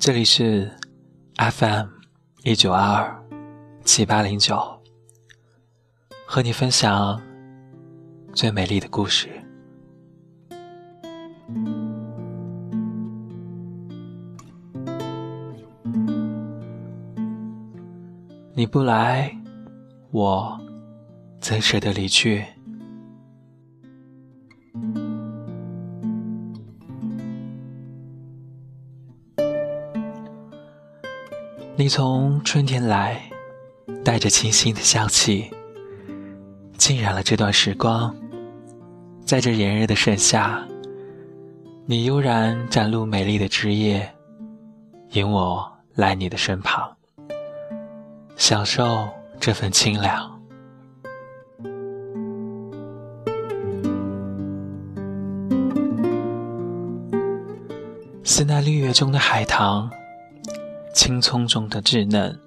这里是 FM 一九二二七八零九，和你分享最美丽的故事。你不来，我怎舍得离去？你从春天来，带着清新的香气，浸染了这段时光。在这炎热的盛夏，你悠然展露美丽的枝叶，引我来你的身旁，享受这份清凉。似那绿叶中的海棠。青葱中的稚嫩，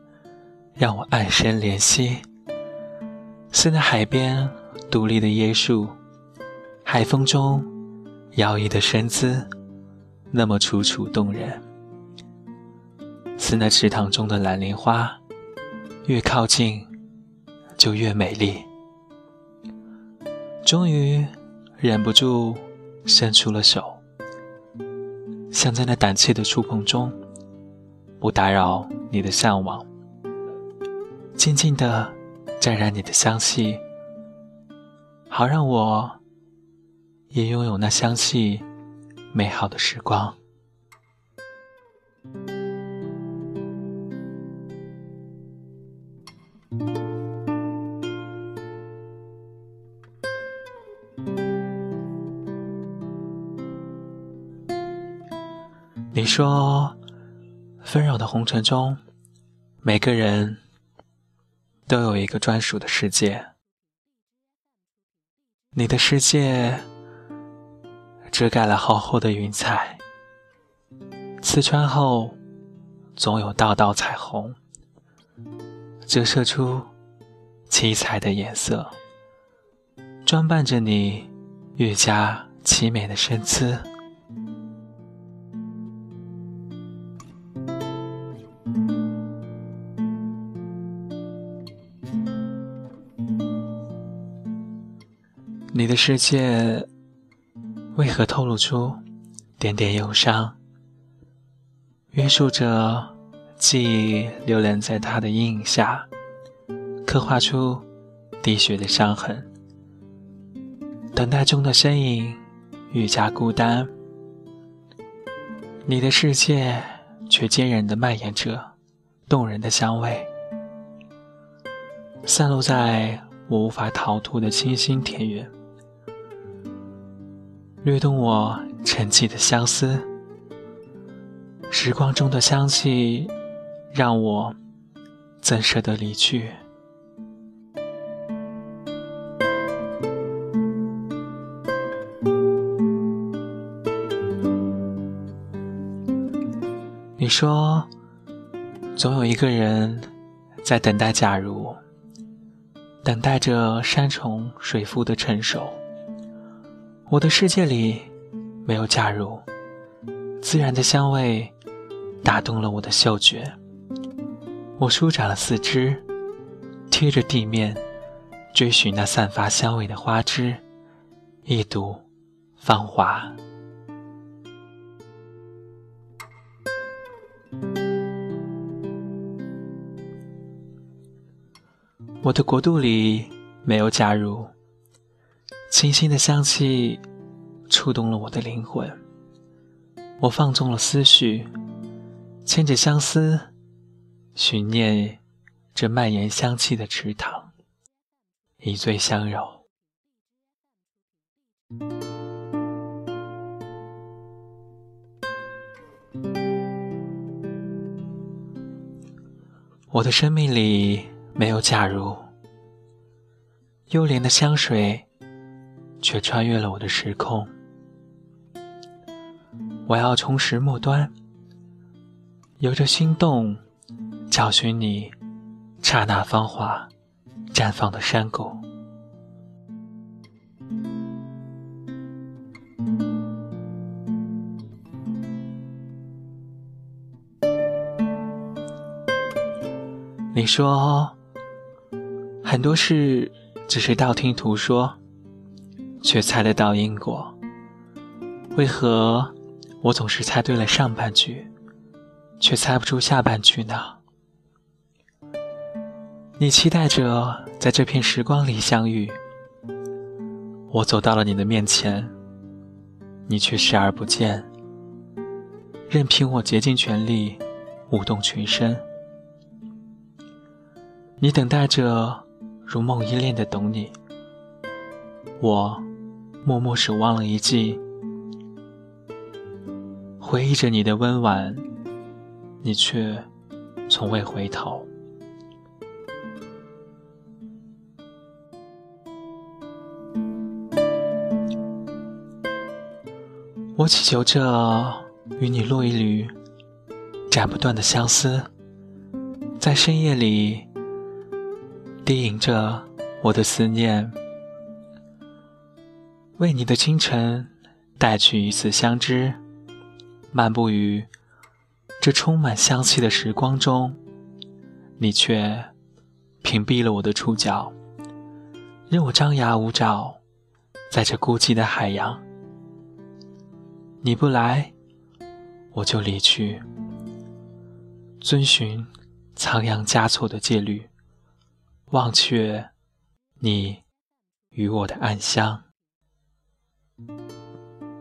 让我暗生怜惜。似那海边独立的椰树，海风中摇曳的身姿，那么楚楚动人。似那池塘中的蓝莲花，越靠近就越美丽。终于忍不住伸出了手，想在那胆怯的触碰中。不打扰你的向往，静静的沾染你的香气，好让我也拥有那香气美好的时光。你说。纷扰的红尘中，每个人都有一个专属的世界。你的世界遮盖了厚厚的云彩，刺穿后总有道道彩虹，折射出七彩的颜色，装扮着你越加凄美的身姿。的世界为何透露出点点忧伤？约束着记忆流连在他的阴影下，刻画出滴血的伤痕。等待中的身影愈加孤单，你的世界却坚韧地蔓延着动人的香味，散落在我无法逃脱的清新田园。掠动我沉寂的相思，时光中的香气，让我怎舍得离去？你说，总有一个人在等待，假如等待着山重水复的成熟。我的世界里没有假如，自然的香味打动了我的嗅觉。我舒展了四肢，贴着地面追寻那散发香味的花枝，一睹芳华。我的国度里没有假如。清新的香气触动了我的灵魂，我放纵了思绪，牵着相思，寻念这蔓延香气的池塘，一醉相柔。我的生命里没有假如，幽莲的香水。却穿越了我的时空。我要从石末端。由着心动，找寻你刹那芳华绽放的山谷。你说。很多事只是道听途说。却猜得到因果。为何我总是猜对了上半句，却猜不出下半句呢？你期待着在这片时光里相遇，我走到了你的面前，你却视而不见，任凭我竭尽全力舞动全身。你等待着如梦依恋的懂你，我默默守望了一季。回忆着你的温婉，你却从未回头。我祈求着与你落一缕斩不断的相思，在深夜里低吟着我的思念，为你的清晨带去一次相知。漫步于这充满香气的时光中，你却屏蔽了我的触角，任我张牙舞爪，在这孤寂的海洋。你不来，我就离去，遵循仓央嘉措的戒律，忘却你与我的暗香。Thank you.